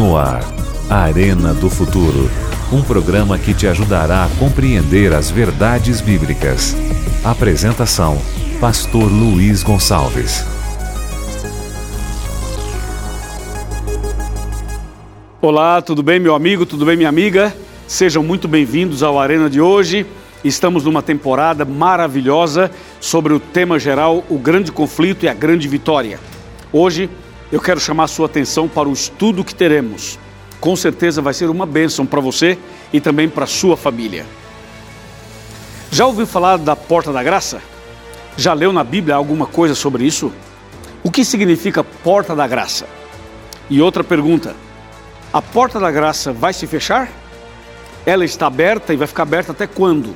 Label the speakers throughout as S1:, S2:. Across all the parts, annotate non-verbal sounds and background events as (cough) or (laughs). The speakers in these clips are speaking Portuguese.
S1: No ar, Arena do Futuro. Um programa que te ajudará a compreender as verdades bíblicas. Apresentação: Pastor Luiz Gonçalves.
S2: Olá, tudo bem, meu amigo? Tudo bem, minha amiga? Sejam muito bem-vindos ao Arena de hoje. Estamos numa temporada maravilhosa sobre o tema geral, o grande conflito e a grande vitória. Hoje eu quero chamar sua atenção para o estudo que teremos. Com certeza vai ser uma bênção para você e também para sua família. Já ouviu falar da porta da graça? Já leu na Bíblia alguma coisa sobre isso? O que significa porta da graça? E outra pergunta: a porta da graça vai se fechar? Ela está aberta e vai ficar aberta até quando?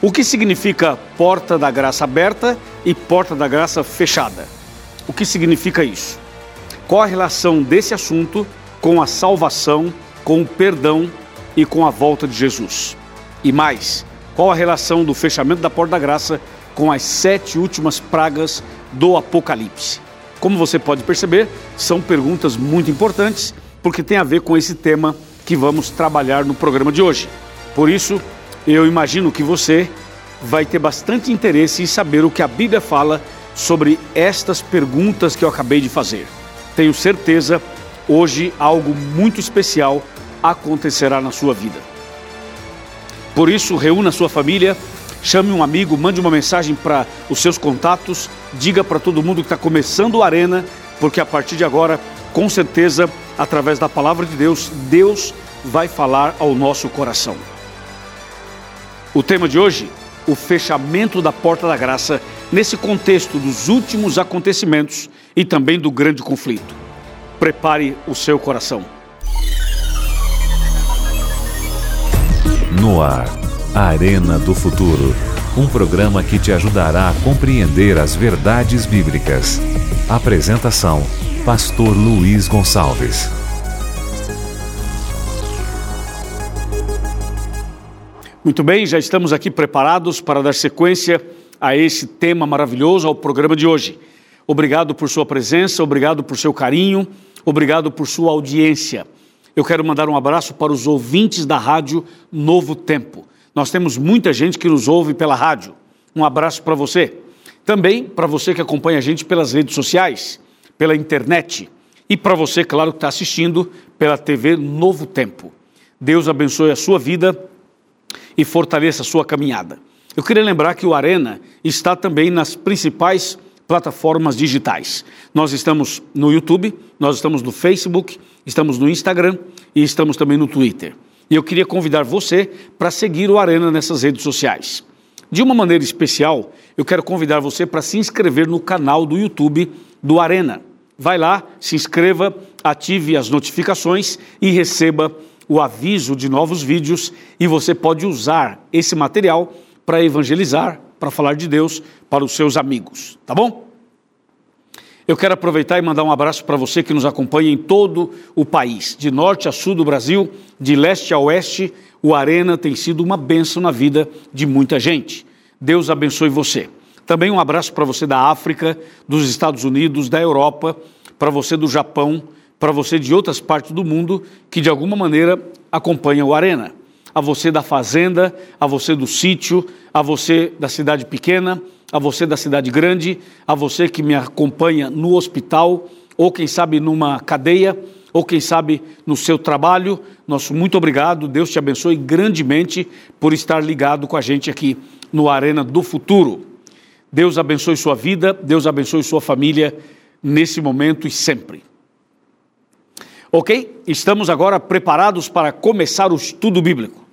S2: O que significa porta da graça aberta e porta da graça fechada? O que significa isso? Qual a relação desse assunto com a salvação, com o perdão e com a volta de Jesus? E mais, qual a relação do fechamento da porta da graça com as sete últimas pragas do Apocalipse? Como você pode perceber, são perguntas muito importantes porque tem a ver com esse tema que vamos trabalhar no programa de hoje. Por isso, eu imagino que você vai ter bastante interesse em saber o que a Bíblia fala sobre estas perguntas que eu acabei de fazer. Tenho certeza, hoje algo muito especial acontecerá na sua vida. Por isso, reúna sua família, chame um amigo, mande uma mensagem para os seus contatos, diga para todo mundo que está começando a Arena, porque a partir de agora, com certeza, através da palavra de Deus, Deus vai falar ao nosso coração. O tema de hoje, o fechamento da porta da graça, nesse contexto dos últimos acontecimentos e também do grande conflito. Prepare o seu coração.
S1: No ar, Arena do Futuro. Um programa que te ajudará a compreender as verdades bíblicas. Apresentação: Pastor Luiz Gonçalves.
S2: Muito bem, já estamos aqui preparados para dar sequência a esse tema maravilhoso, ao programa de hoje. Obrigado por sua presença, obrigado por seu carinho, obrigado por sua audiência. Eu quero mandar um abraço para os ouvintes da rádio Novo Tempo. Nós temos muita gente que nos ouve pela rádio. Um abraço para você. Também para você que acompanha a gente pelas redes sociais, pela internet. E para você, claro, que está assistindo pela TV Novo Tempo. Deus abençoe a sua vida e fortaleça a sua caminhada. Eu queria lembrar que o Arena está também nas principais plataformas digitais. Nós estamos no YouTube, nós estamos no Facebook, estamos no Instagram e estamos também no Twitter. E eu queria convidar você para seguir o Arena nessas redes sociais. De uma maneira especial, eu quero convidar você para se inscrever no canal do YouTube do Arena. Vai lá, se inscreva, ative as notificações e receba o aviso de novos vídeos e você pode usar esse material para evangelizar, para falar de Deus para os seus amigos, tá bom? Eu quero aproveitar e mandar um abraço para você que nos acompanha em todo o país, de norte a sul do Brasil, de leste a oeste. O Arena tem sido uma bênção na vida de muita gente. Deus abençoe você. Também um abraço para você da África, dos Estados Unidos, da Europa, para você do Japão, para você de outras partes do mundo que de alguma maneira acompanham o Arena. A você da fazenda, a você do sítio, a você da cidade pequena, a você da cidade grande, a você que me acompanha no hospital, ou quem sabe numa cadeia, ou quem sabe no seu trabalho. Nosso muito obrigado, Deus te abençoe grandemente por estar ligado com a gente aqui no Arena do Futuro. Deus abençoe sua vida, Deus abençoe sua família nesse momento e sempre. Ok? Estamos agora preparados para começar o estudo bíblico.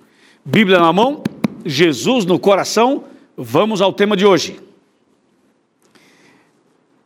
S2: Bíblia na mão, Jesus no coração. Vamos ao tema de hoje.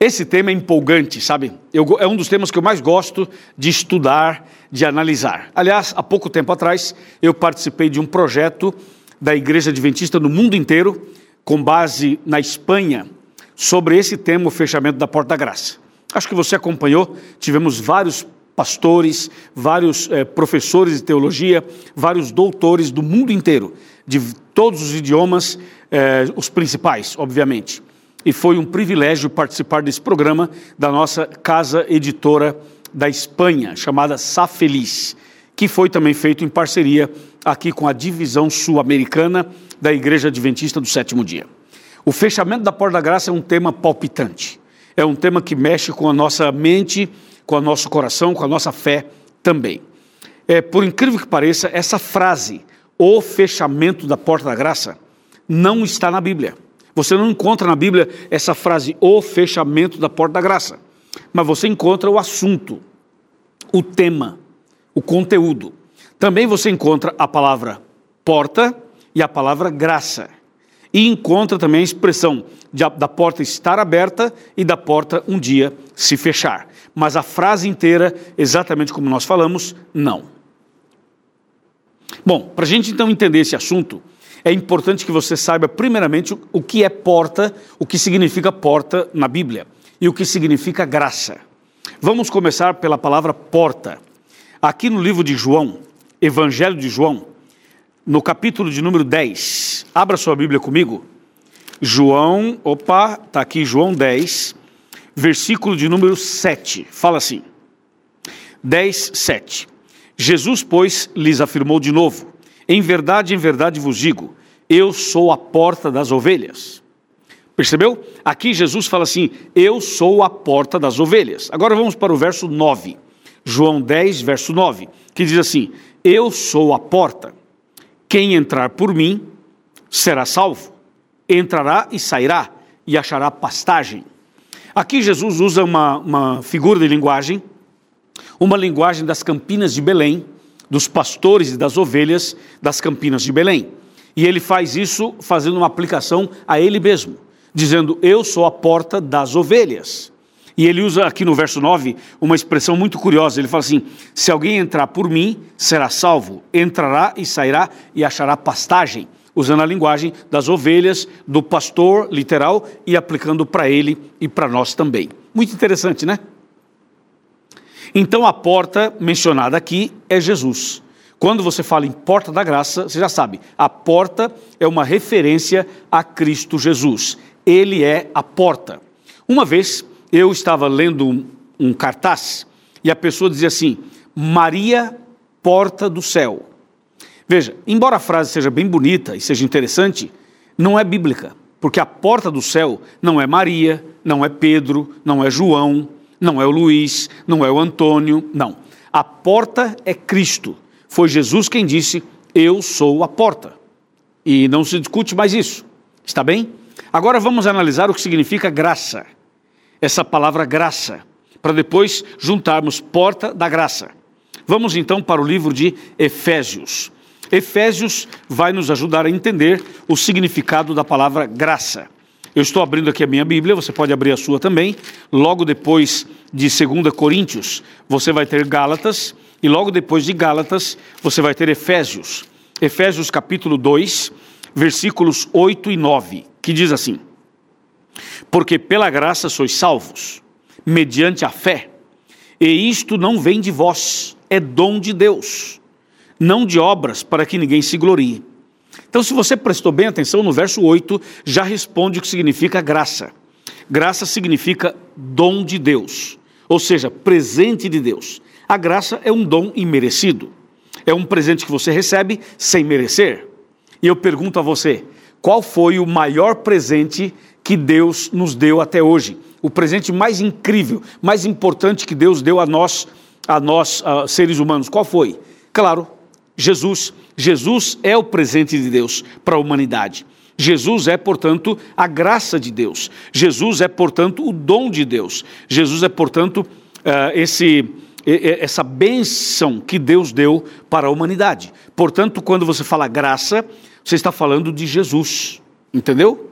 S2: Esse tema é empolgante, sabe? Eu, é um dos temas que eu mais gosto de estudar, de analisar. Aliás, há pouco tempo atrás, eu participei de um projeto da Igreja Adventista no mundo inteiro, com base na Espanha, sobre esse tema, o fechamento da Porta da Graça. Acho que você acompanhou, tivemos vários pastores, vários eh, professores de teologia, vários doutores do mundo inteiro, de todos os idiomas, eh, os principais, obviamente. E foi um privilégio participar desse programa da nossa casa editora da Espanha, chamada Sa Feliz, que foi também feito em parceria aqui com a divisão sul-americana da Igreja Adventista do Sétimo Dia. O fechamento da Porta da Graça é um tema palpitante, é um tema que mexe com a nossa mente, com o nosso coração, com a nossa fé também. É, por incrível que pareça, essa frase, o fechamento da Porta da Graça, não está na Bíblia. Você não encontra na Bíblia essa frase, o fechamento da porta da graça. Mas você encontra o assunto, o tema, o conteúdo. Também você encontra a palavra porta e a palavra graça. E encontra também a expressão de, da porta estar aberta e da porta um dia se fechar. Mas a frase inteira, exatamente como nós falamos, não. Bom, para a gente então entender esse assunto, é importante que você saiba, primeiramente, o que é porta, o que significa porta na Bíblia e o que significa graça. Vamos começar pela palavra porta. Aqui no livro de João, Evangelho de João, no capítulo de número 10, abra sua Bíblia comigo. João, opa, está aqui João 10, versículo de número 7. Fala assim: 10, 7. Jesus, pois, lhes afirmou de novo: em verdade, em verdade vos digo, eu sou a porta das ovelhas. Percebeu? Aqui Jesus fala assim: Eu sou a porta das ovelhas. Agora vamos para o verso 9. João 10, verso 9, que diz assim: Eu sou a porta. Quem entrar por mim será salvo. Entrará e sairá e achará pastagem. Aqui Jesus usa uma, uma figura de linguagem, uma linguagem das campinas de Belém, dos pastores e das ovelhas das campinas de Belém. E ele faz isso fazendo uma aplicação a ele mesmo, dizendo: Eu sou a porta das ovelhas. E ele usa aqui no verso 9 uma expressão muito curiosa. Ele fala assim: Se alguém entrar por mim, será salvo. Entrará e sairá e achará pastagem. Usando a linguagem das ovelhas, do pastor literal e aplicando para ele e para nós também. Muito interessante, né? Então a porta mencionada aqui é Jesus. Quando você fala em porta da graça, você já sabe, a porta é uma referência a Cristo Jesus. Ele é a porta. Uma vez eu estava lendo um, um cartaz e a pessoa dizia assim: Maria, porta do céu. Veja, embora a frase seja bem bonita e seja interessante, não é bíblica, porque a porta do céu não é Maria, não é Pedro, não é João, não é o Luiz, não é o Antônio, não. A porta é Cristo. Foi Jesus quem disse: Eu sou a porta. E não se discute mais isso. Está bem? Agora vamos analisar o que significa graça. Essa palavra graça, para depois juntarmos porta da graça. Vamos então para o livro de Efésios. Efésios vai nos ajudar a entender o significado da palavra graça. Eu estou abrindo aqui a minha Bíblia, você pode abrir a sua também. Logo depois de 2 Coríntios, você vai ter Gálatas, e logo depois de Gálatas, você vai ter Efésios. Efésios capítulo 2, versículos 8 e 9, que diz assim: Porque pela graça sois salvos, mediante a fé, e isto não vem de vós, é dom de Deus, não de obras para que ninguém se glorie. Então, se você prestou bem atenção no verso 8, já responde o que significa graça. Graça significa dom de Deus, ou seja, presente de Deus. A graça é um dom imerecido. É um presente que você recebe sem merecer. E eu pergunto a você: qual foi o maior presente que Deus nos deu até hoje? O presente mais incrível, mais importante que Deus deu a nós, a nós, a seres humanos, qual foi? Claro, Jesus. Jesus é o presente de Deus para a humanidade. Jesus é, portanto, a graça de Deus. Jesus é, portanto, o dom de Deus. Jesus é, portanto, eh, esse, essa bênção que Deus deu para a humanidade. Portanto, quando você fala graça, você está falando de Jesus. Entendeu?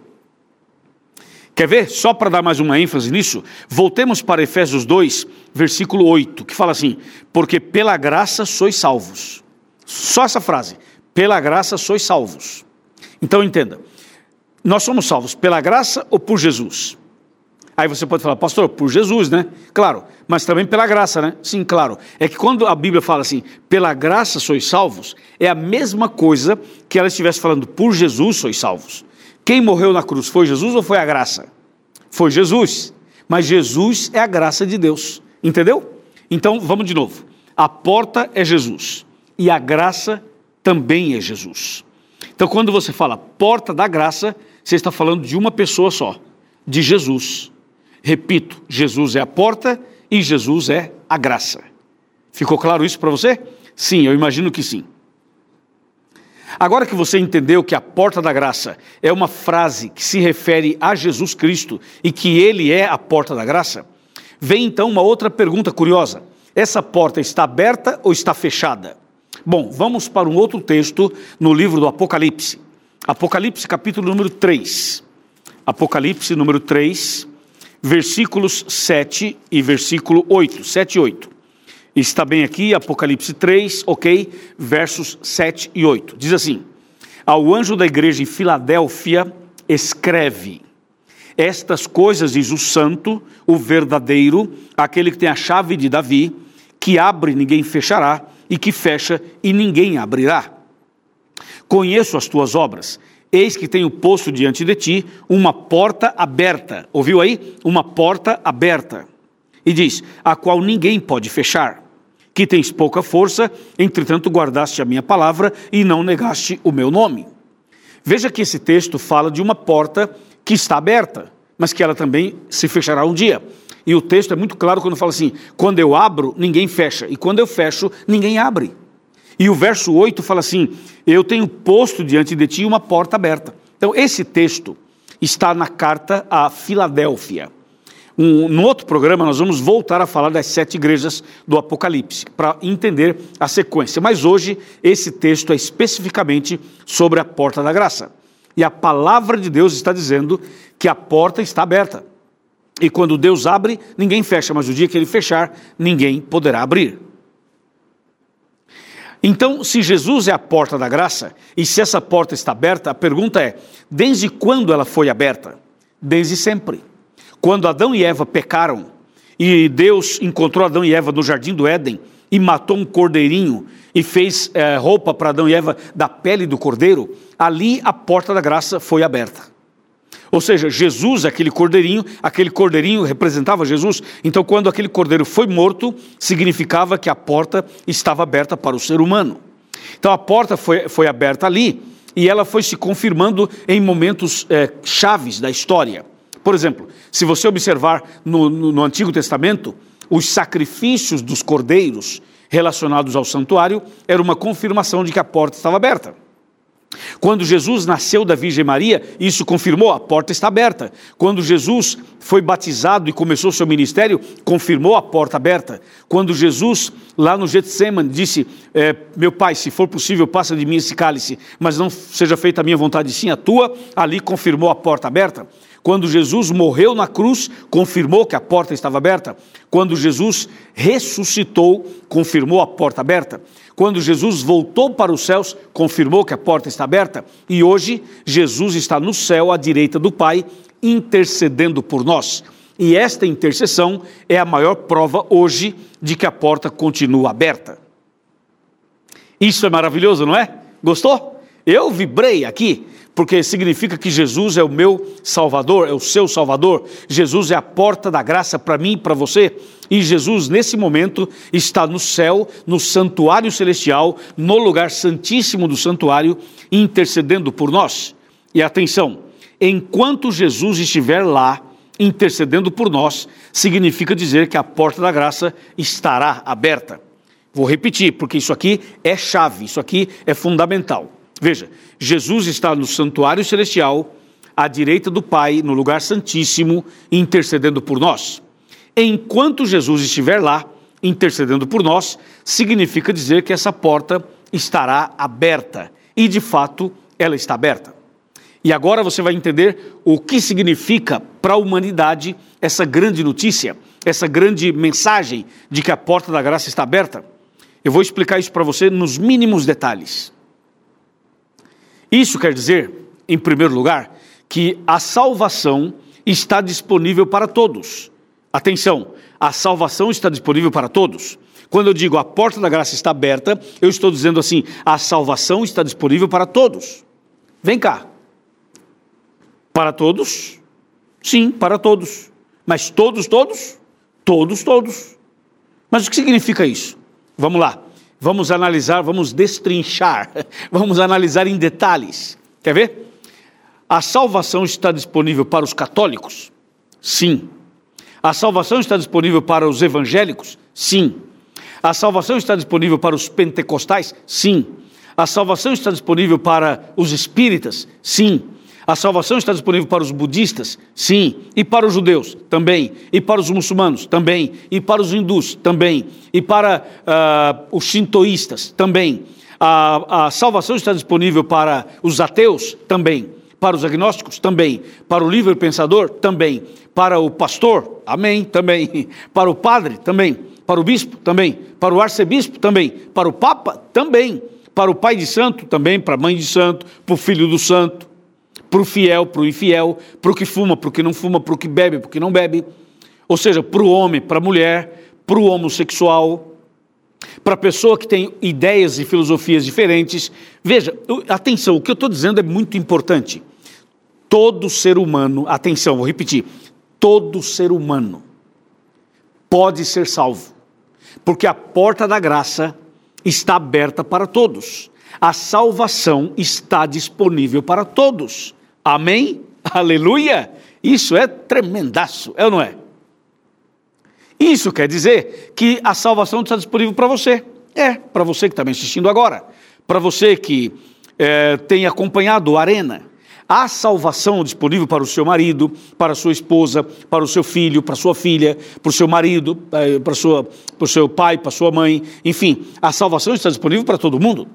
S2: Quer ver? Só para dar mais uma ênfase nisso, voltemos para Efésios 2, versículo 8, que fala assim: Porque pela graça sois salvos só essa frase. Pela graça sois salvos. Então entenda. Nós somos salvos pela graça ou por Jesus? Aí você pode falar, pastor, por Jesus, né? Claro, mas também pela graça, né? Sim, claro. É que quando a Bíblia fala assim, pela graça sois salvos, é a mesma coisa que ela estivesse falando, por Jesus sois salvos. Quem morreu na cruz foi Jesus ou foi a graça? Foi Jesus. Mas Jesus é a graça de Deus. Entendeu? Então, vamos de novo. A porta é Jesus e a graça também é Jesus. Então, quando você fala porta da graça, você está falando de uma pessoa só, de Jesus. Repito, Jesus é a porta e Jesus é a graça. Ficou claro isso para você? Sim, eu imagino que sim. Agora que você entendeu que a porta da graça é uma frase que se refere a Jesus Cristo e que ele é a porta da graça, vem então uma outra pergunta curiosa: essa porta está aberta ou está fechada? Bom, vamos para um outro texto no livro do Apocalipse. Apocalipse, capítulo número 3. Apocalipse, número 3, versículos 7 e versículo 8. 7 e 8. Está bem aqui, Apocalipse 3, ok? Versos 7 e 8. Diz assim: Ao anjo da igreja em Filadélfia, escreve: Estas coisas diz o santo, o verdadeiro, aquele que tem a chave de Davi, que abre e ninguém fechará, e que fecha e ninguém abrirá. Conheço as tuas obras. Eis que tenho posto diante de ti uma porta aberta. Ouviu aí? Uma porta aberta. E diz: a qual ninguém pode fechar que tens pouca força, entretanto guardaste a minha palavra e não negaste o meu nome. Veja que esse texto fala de uma porta que está aberta, mas que ela também se fechará um dia. E o texto é muito claro quando fala assim: quando eu abro, ninguém fecha, e quando eu fecho, ninguém abre. E o verso 8 fala assim: eu tenho posto diante de ti uma porta aberta. Então, esse texto está na carta a Filadélfia. Um, no outro programa, nós vamos voltar a falar das sete igrejas do Apocalipse, para entender a sequência. Mas hoje, esse texto é especificamente sobre a porta da graça. E a palavra de Deus está dizendo que a porta está aberta. E quando Deus abre, ninguém fecha, mas o dia que ele fechar, ninguém poderá abrir. Então, se Jesus é a porta da graça, e se essa porta está aberta, a pergunta é: desde quando ela foi aberta? Desde sempre. Quando Adão e Eva pecaram e Deus encontrou Adão e Eva no jardim do Éden e matou um cordeirinho e fez é, roupa para Adão e Eva da pele do cordeiro, ali a porta da graça foi aberta. Ou seja, Jesus, aquele cordeirinho, aquele cordeirinho representava Jesus. Então, quando aquele cordeiro foi morto, significava que a porta estava aberta para o ser humano. Então, a porta foi, foi aberta ali e ela foi se confirmando em momentos é, chaves da história. Por exemplo, se você observar no, no, no Antigo Testamento, os sacrifícios dos cordeiros relacionados ao santuário era uma confirmação de que a porta estava aberta. Quando Jesus nasceu da Virgem Maria, isso confirmou, a porta está aberta. Quando Jesus foi batizado e começou seu ministério, confirmou a porta aberta. Quando Jesus, lá no Getsemane, disse: é, Meu pai, se for possível, passa de mim esse cálice, mas não seja feita a minha vontade, sim a tua, ali confirmou a porta aberta. Quando Jesus morreu na cruz, confirmou que a porta estava aberta. Quando Jesus ressuscitou, confirmou a porta aberta. Quando Jesus voltou para os céus, confirmou que a porta está aberta. E hoje, Jesus está no céu à direita do Pai, intercedendo por nós. E esta intercessão é a maior prova hoje de que a porta continua aberta. Isso é maravilhoso, não é? Gostou? Eu vibrei aqui porque significa que Jesus é o meu Salvador, é o seu Salvador. Jesus é a porta da graça para mim e para você. E Jesus, nesse momento, está no céu, no santuário celestial, no lugar santíssimo do santuário, intercedendo por nós. E atenção, enquanto Jesus estiver lá, intercedendo por nós, significa dizer que a porta da graça estará aberta. Vou repetir, porque isso aqui é chave, isso aqui é fundamental. Veja, Jesus está no santuário celestial, à direita do Pai, no lugar santíssimo, intercedendo por nós. Enquanto Jesus estiver lá, intercedendo por nós, significa dizer que essa porta estará aberta. E de fato, ela está aberta. E agora você vai entender o que significa para a humanidade essa grande notícia, essa grande mensagem de que a porta da graça está aberta. Eu vou explicar isso para você nos mínimos detalhes. Isso quer dizer, em primeiro lugar, que a salvação está disponível para todos. Atenção, a salvação está disponível para todos. Quando eu digo a porta da graça está aberta, eu estou dizendo assim: a salvação está disponível para todos. Vem cá. Para todos? Sim, para todos. Mas todos, todos? Todos, todos. Mas o que significa isso? Vamos lá. Vamos analisar, vamos destrinchar, (laughs) vamos analisar em detalhes. Quer ver? A salvação está disponível para os católicos? Sim. A salvação está disponível para os evangélicos? Sim. A salvação está disponível para os pentecostais? Sim. A salvação está disponível para os espíritas? Sim. A salvação está disponível para os budistas? Sim. E para os judeus? Também. E para os muçulmanos? Também. E para os hindus? Também. E para uh, os shintoístas? Também. A, a salvação está disponível para os ateus? Também. Para os agnósticos? Também. Para o livre pensador? Também. Para o pastor? Amém. Também. (laughs) Para o padre? Também. Para o bispo? Também. Para o arcebispo? Também. Para o papa? Também para o pai de santo, também para a mãe de santo, para o filho do santo, para o fiel, para o infiel, para o que fuma, para o que não fuma, para o que bebe, para o que não bebe. Ou seja, para o homem, para a mulher, para o homossexual, para a pessoa que tem ideias e filosofias diferentes. Veja, atenção, o que eu estou dizendo é muito importante. Todo ser humano, atenção, vou repetir, todo ser humano pode ser salvo, porque a porta da graça está aberta para todos. A salvação está disponível para todos. Amém? Aleluia! Isso é tremendaço, é ou não é? Isso quer dizer que a salvação está disponível para você. É, para você que está me assistindo agora. Para você que é, tem acompanhado a Arena Há salvação disponível para o seu marido, para a sua esposa, para o seu filho, para a sua filha, para o seu marido, eh, para, sua, para o seu pai, para a sua mãe, enfim, a salvação está disponível para todo mundo.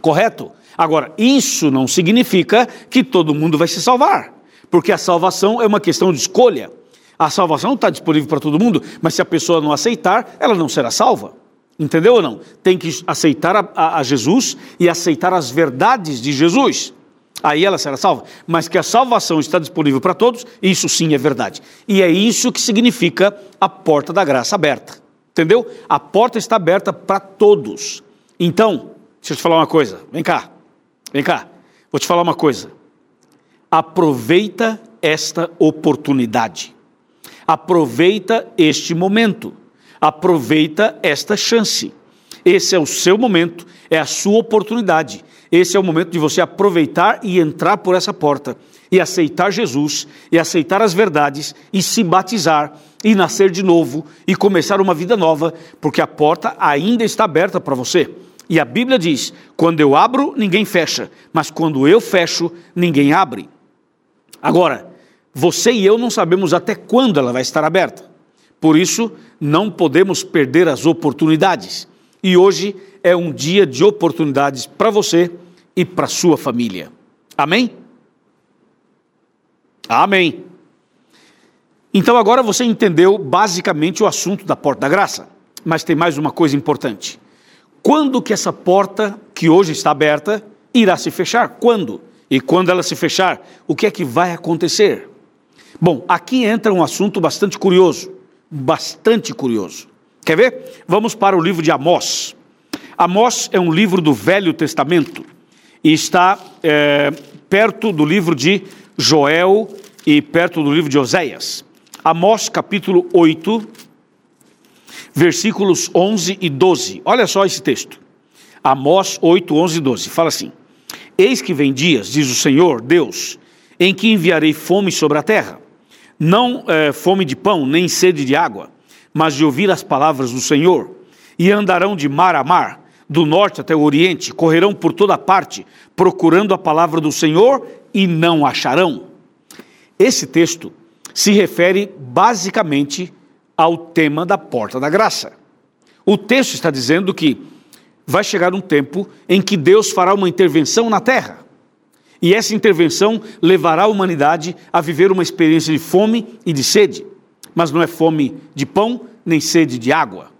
S2: Correto? Agora, isso não significa que todo mundo vai se salvar, porque a salvação é uma questão de escolha. A salvação está disponível para todo mundo, mas se a pessoa não aceitar, ela não será salva. Entendeu ou não? Tem que aceitar a, a, a Jesus e aceitar as verdades de Jesus aí ela será salva. Mas que a salvação está disponível para todos, isso sim é verdade. E é isso que significa a porta da graça aberta. Entendeu? A porta está aberta para todos. Então, deixa eu te falar uma coisa. Vem cá. Vem cá. Vou te falar uma coisa. Aproveita esta oportunidade. Aproveita este momento. Aproveita esta chance. Esse é o seu momento, é a sua oportunidade esse é o momento de você aproveitar e entrar por essa porta e aceitar Jesus e aceitar as verdades e se batizar e nascer de novo e começar uma vida nova, porque a porta ainda está aberta para você. E a Bíblia diz: quando eu abro, ninguém fecha, mas quando eu fecho, ninguém abre. Agora, você e eu não sabemos até quando ela vai estar aberta. Por isso, não podemos perder as oportunidades. E hoje é um dia de oportunidades para você e para sua família. Amém? Amém. Então agora você entendeu basicamente o assunto da porta da graça, mas tem mais uma coisa importante. Quando que essa porta que hoje está aberta irá se fechar? Quando? E quando ela se fechar, o que é que vai acontecer? Bom, aqui entra um assunto bastante curioso, bastante curioso. Quer ver? Vamos para o livro de Amós. Amós é um livro do Velho Testamento e está é, perto do livro de Joel e perto do livro de Oséias. Amós capítulo 8, versículos 11 e 12. Olha só esse texto. Amós 8, 11 e 12. Fala assim: Eis que vem dias, diz o Senhor Deus, em que enviarei fome sobre a terra. Não é, fome de pão, nem sede de água, mas de ouvir as palavras do Senhor. E andarão de mar a mar, do norte até o oriente, correrão por toda parte, procurando a palavra do Senhor e não acharão. Esse texto se refere basicamente ao tema da porta da graça. O texto está dizendo que vai chegar um tempo em que Deus fará uma intervenção na terra. E essa intervenção levará a humanidade a viver uma experiência de fome e de sede. Mas não é fome de pão, nem sede de água,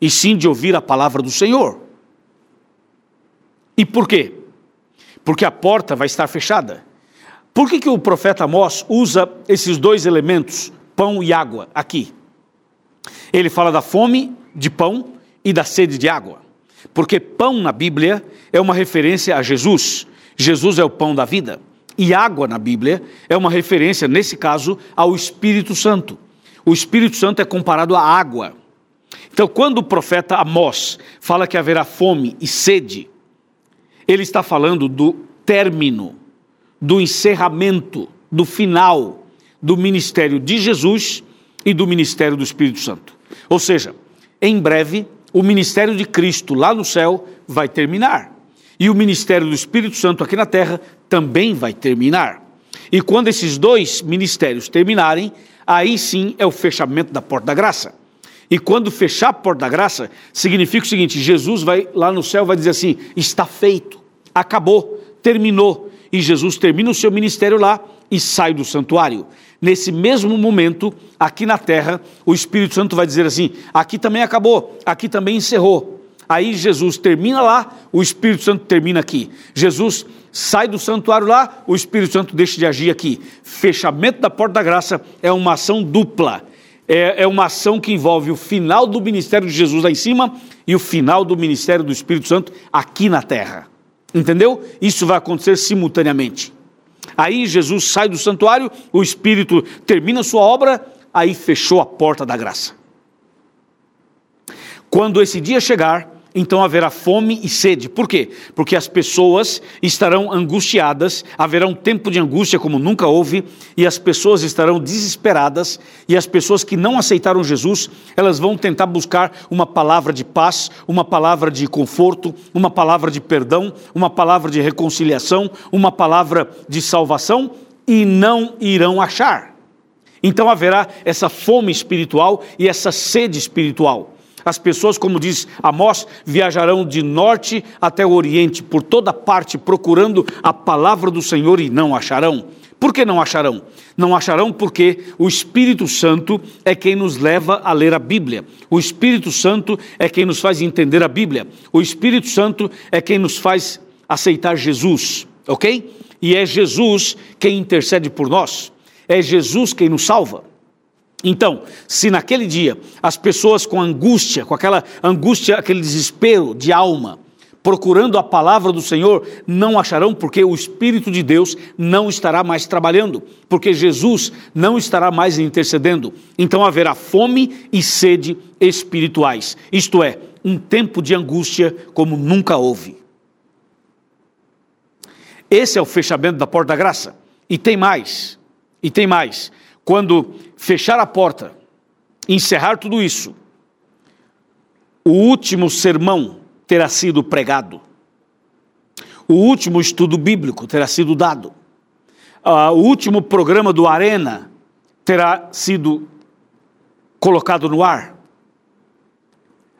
S2: e sim de ouvir a palavra do Senhor. E por quê? Porque a porta vai estar fechada. Por que, que o profeta Amós usa esses dois elementos, pão e água, aqui? Ele fala da fome de pão e da sede de água. Porque pão na Bíblia é uma referência a Jesus. Jesus é o pão da vida. E água na Bíblia é uma referência, nesse caso, ao Espírito Santo. O Espírito Santo é comparado à água. Então, quando o profeta Amós fala que haverá fome e sede, ele está falando do término, do encerramento, do final do ministério de Jesus e do ministério do Espírito Santo. Ou seja, em breve, o ministério de Cristo lá no céu vai terminar. E o ministério do Espírito Santo aqui na terra também vai terminar. E quando esses dois ministérios terminarem, aí sim é o fechamento da porta da graça. E quando fechar a porta da graça, significa o seguinte: Jesus vai lá no céu vai dizer assim: está feito, acabou, terminou. E Jesus termina o seu ministério lá e sai do santuário. Nesse mesmo momento, aqui na terra, o Espírito Santo vai dizer assim: aqui também acabou, aqui também encerrou. Aí Jesus termina lá, o Espírito Santo termina aqui. Jesus sai do santuário lá, o Espírito Santo deixa de agir aqui. Fechamento da porta da graça é uma ação dupla. É, é uma ação que envolve o final do ministério de Jesus lá em cima e o final do ministério do Espírito Santo aqui na terra. Entendeu? Isso vai acontecer simultaneamente. Aí Jesus sai do santuário, o Espírito termina sua obra, aí fechou a porta da graça. Quando esse dia chegar, então haverá fome e sede. Por quê? Porque as pessoas estarão angustiadas, haverá um tempo de angústia como nunca houve, e as pessoas estarão desesperadas, e as pessoas que não aceitaram Jesus, elas vão tentar buscar uma palavra de paz, uma palavra de conforto, uma palavra de perdão, uma palavra de reconciliação, uma palavra de salvação, e não irão achar. Então haverá essa fome espiritual e essa sede espiritual. As pessoas, como diz Amós, viajarão de norte até o oriente, por toda parte, procurando a palavra do Senhor e não acharão. Por que não acharão? Não acharão porque o Espírito Santo é quem nos leva a ler a Bíblia. O Espírito Santo é quem nos faz entender a Bíblia. O Espírito Santo é quem nos faz aceitar Jesus, ok? E é Jesus quem intercede por nós. É Jesus quem nos salva. Então, se naquele dia as pessoas com angústia, com aquela angústia, aquele desespero de alma, procurando a palavra do Senhor, não acharão, porque o Espírito de Deus não estará mais trabalhando, porque Jesus não estará mais intercedendo. Então haverá fome e sede espirituais, isto é, um tempo de angústia como nunca houve. Esse é o fechamento da porta da graça. E tem mais, e tem mais quando fechar a porta, encerrar tudo isso, o último sermão terá sido pregado, o último estudo bíblico terá sido dado, uh, o último programa do Arena terá sido colocado no ar,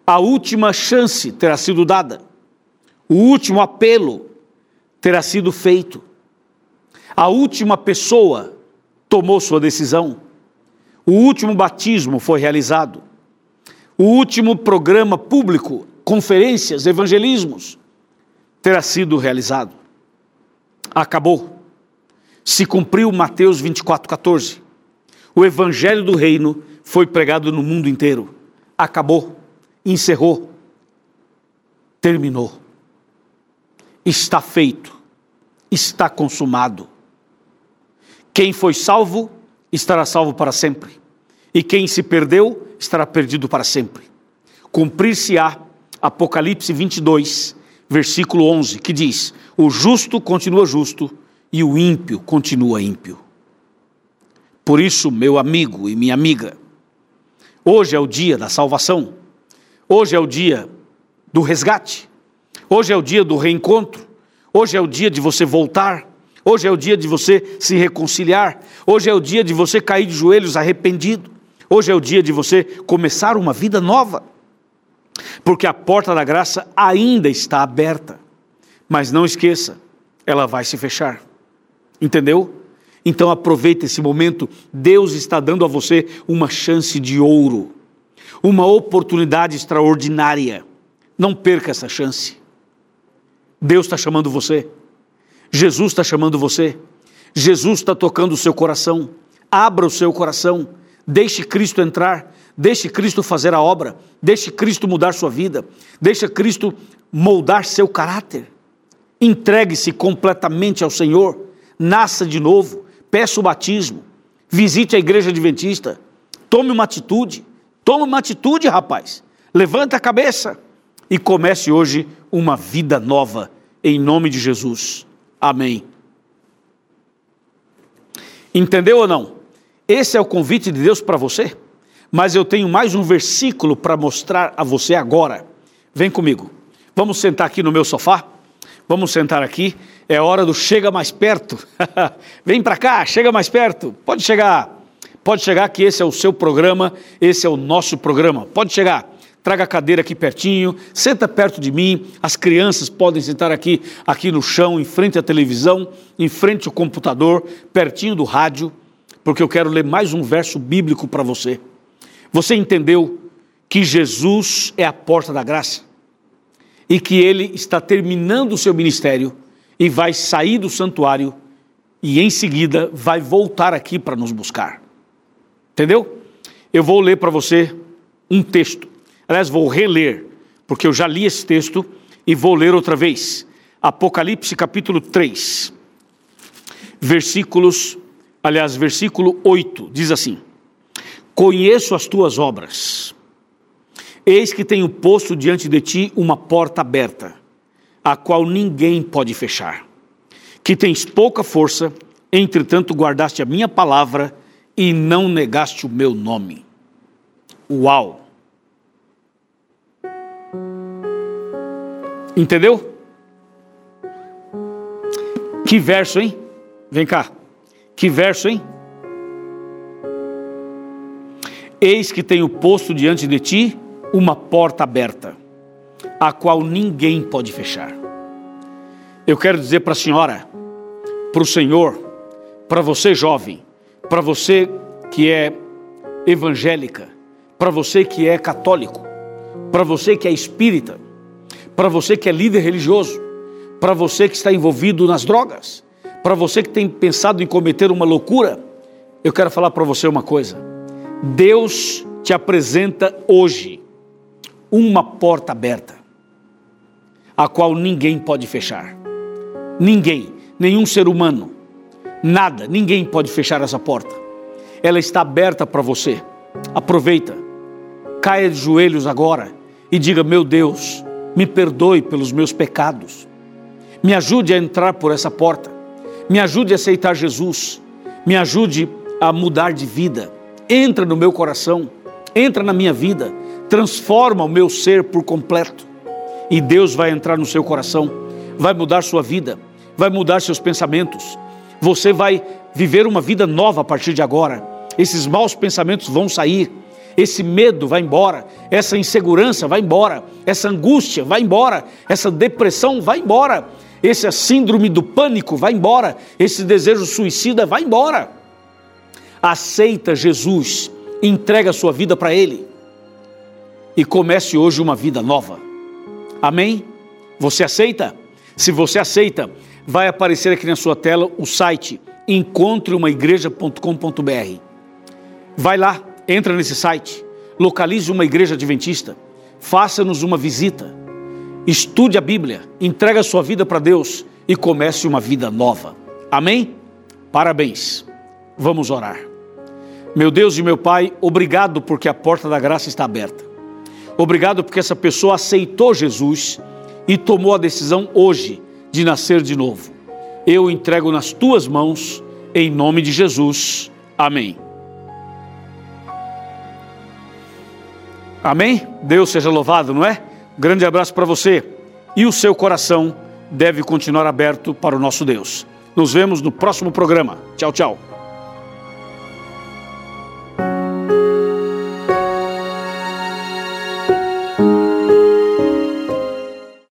S2: a última chance terá sido dada, o último apelo terá sido feito, a última pessoa tomou sua decisão. O último batismo foi realizado. O último programa público, conferências, evangelismos, terá sido realizado. Acabou. Se cumpriu Mateus 24, 14. O evangelho do reino foi pregado no mundo inteiro. Acabou. Encerrou. Terminou. Está feito. Está consumado. Quem foi salvo estará salvo para sempre, e quem se perdeu estará perdido para sempre. Cumprir-se-á Apocalipse 22, versículo 11, que diz: O justo continua justo e o ímpio continua ímpio. Por isso, meu amigo e minha amiga, hoje é o dia da salvação, hoje é o dia do resgate, hoje é o dia do reencontro, hoje é o dia de você voltar Hoje é o dia de você se reconciliar. Hoje é o dia de você cair de joelhos arrependido. Hoje é o dia de você começar uma vida nova. Porque a porta da graça ainda está aberta. Mas não esqueça, ela vai se fechar. Entendeu? Então aproveite esse momento. Deus está dando a você uma chance de ouro, uma oportunidade extraordinária. Não perca essa chance. Deus está chamando você. Jesus está chamando você. Jesus está tocando o seu coração. Abra o seu coração. Deixe Cristo entrar. Deixe Cristo fazer a obra. Deixe Cristo mudar sua vida. Deixe Cristo moldar seu caráter. Entregue-se completamente ao Senhor. Nasça de novo. Peça o batismo. Visite a igreja adventista. Tome uma atitude. Tome uma atitude, rapaz. Levanta a cabeça e comece hoje uma vida nova, em nome de Jesus. Amém. Entendeu ou não? Esse é o convite de Deus para você. Mas eu tenho mais um versículo para mostrar a você agora. Vem comigo. Vamos sentar aqui no meu sofá. Vamos sentar aqui. É hora do chega mais perto. (laughs) Vem para cá, chega mais perto. Pode chegar. Pode chegar que esse é o seu programa, esse é o nosso programa. Pode chegar. Traga a cadeira aqui pertinho, senta perto de mim. As crianças podem sentar aqui, aqui no chão, em frente à televisão, em frente ao computador, pertinho do rádio, porque eu quero ler mais um verso bíblico para você. Você entendeu que Jesus é a porta da graça e que ele está terminando o seu ministério e vai sair do santuário e em seguida vai voltar aqui para nos buscar. Entendeu? Eu vou ler para você um texto. Aliás, vou reler, porque eu já li esse texto e vou ler outra vez. Apocalipse capítulo 3, versículos, aliás, versículo 8, diz assim: Conheço as tuas obras. Eis que tenho posto diante de ti uma porta aberta, a qual ninguém pode fechar. Que tens pouca força, entretanto guardaste a minha palavra e não negaste o meu nome. Uau! Entendeu? Que verso, hein? Vem cá. Que verso, hein? Eis que tenho posto diante de ti uma porta aberta, a qual ninguém pode fechar. Eu quero dizer para a senhora, para o senhor, para você jovem, para você que é evangélica, para você que é católico, para você que é espírita, para você que é líder religioso, para você que está envolvido nas drogas, para você que tem pensado em cometer uma loucura, eu quero falar para você uma coisa. Deus te apresenta hoje uma porta aberta, a qual ninguém pode fechar. Ninguém, nenhum ser humano, nada, ninguém pode fechar essa porta. Ela está aberta para você. Aproveita, caia de joelhos agora e diga: Meu Deus, me perdoe pelos meus pecados. Me ajude a entrar por essa porta. Me ajude a aceitar Jesus. Me ajude a mudar de vida. Entra no meu coração, entra na minha vida, transforma o meu ser por completo. E Deus vai entrar no seu coração, vai mudar sua vida, vai mudar seus pensamentos. Você vai viver uma vida nova a partir de agora. Esses maus pensamentos vão sair, esse medo vai embora, essa insegurança vai embora, essa angústia vai embora, essa depressão vai embora, essa síndrome do pânico vai embora, esse desejo suicida vai embora. Aceita Jesus, entrega a sua vida para Ele e comece hoje uma vida nova. Amém? Você aceita? Se você aceita, vai aparecer aqui na sua tela o site encontreumaigreja.com.br. Vai lá, entra nesse site, localize uma igreja adventista, faça-nos uma visita, estude a Bíblia, entregue a sua vida para Deus e comece uma vida nova. Amém? Parabéns. Vamos orar. Meu Deus e meu Pai, obrigado porque a porta da graça está aberta. Obrigado porque essa pessoa aceitou Jesus e tomou a decisão hoje de nascer de novo. Eu entrego nas tuas mãos, em nome de Jesus. Amém. Amém? Deus seja louvado, não é? Grande abraço para você. E o seu coração deve continuar aberto para o nosso Deus. Nos vemos no próximo programa. Tchau, tchau.